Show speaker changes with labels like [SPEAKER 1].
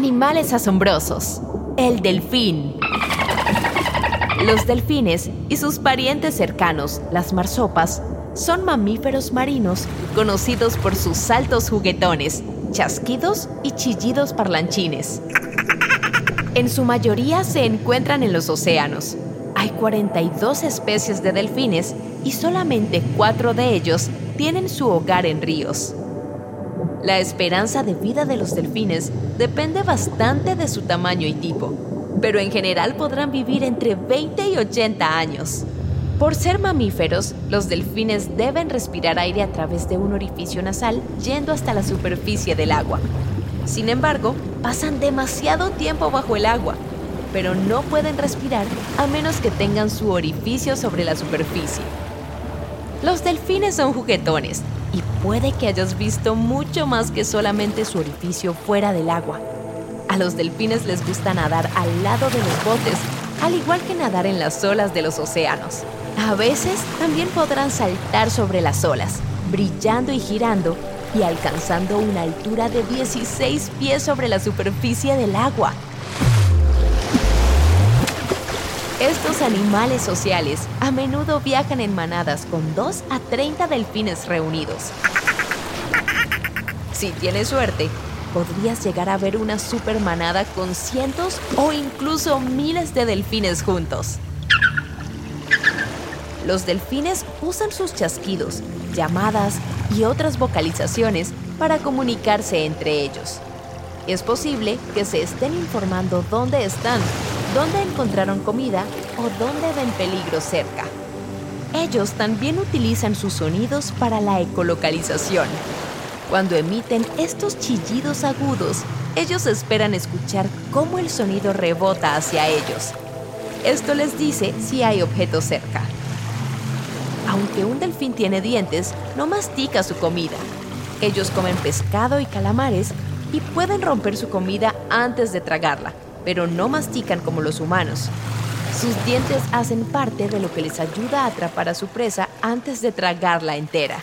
[SPEAKER 1] Animales asombrosos. El delfín. Los delfines y sus parientes cercanos, las marsopas, son mamíferos marinos conocidos por sus saltos juguetones, chasquidos y chillidos parlanchines. En su mayoría se encuentran en los océanos. Hay 42 especies de delfines y solamente cuatro de ellos tienen su hogar en ríos. La esperanza de vida de los delfines depende bastante de su tamaño y tipo, pero en general podrán vivir entre 20 y 80 años. Por ser mamíferos, los delfines deben respirar aire a través de un orificio nasal yendo hasta la superficie del agua. Sin embargo, pasan demasiado tiempo bajo el agua, pero no pueden respirar a menos que tengan su orificio sobre la superficie. Los delfines son juguetones y puede que hayas visto mucho más que solamente su orificio fuera del agua. A los delfines les gusta nadar al lado de los botes, al igual que nadar en las olas de los océanos. A veces también podrán saltar sobre las olas, brillando y girando y alcanzando una altura de 16 pies sobre la superficie del agua. Estos animales sociales a menudo viajan en manadas con 2 a 30 delfines reunidos. Si tienes suerte, podrías llegar a ver una supermanada con cientos o incluso miles de delfines juntos. Los delfines usan sus chasquidos, llamadas y otras vocalizaciones para comunicarse entre ellos. Es posible que se estén informando dónde están, dónde encontraron comida o dónde ven peligro cerca. Ellos también utilizan sus sonidos para la ecolocalización. Cuando emiten estos chillidos agudos, ellos esperan escuchar cómo el sonido rebota hacia ellos. Esto les dice si hay objetos cerca. Aunque un delfín tiene dientes, no mastica su comida. Ellos comen pescado y calamares y pueden romper su comida antes de tragarla, pero no mastican como los humanos. Sus dientes hacen parte de lo que les ayuda a atrapar a su presa antes de tragarla entera.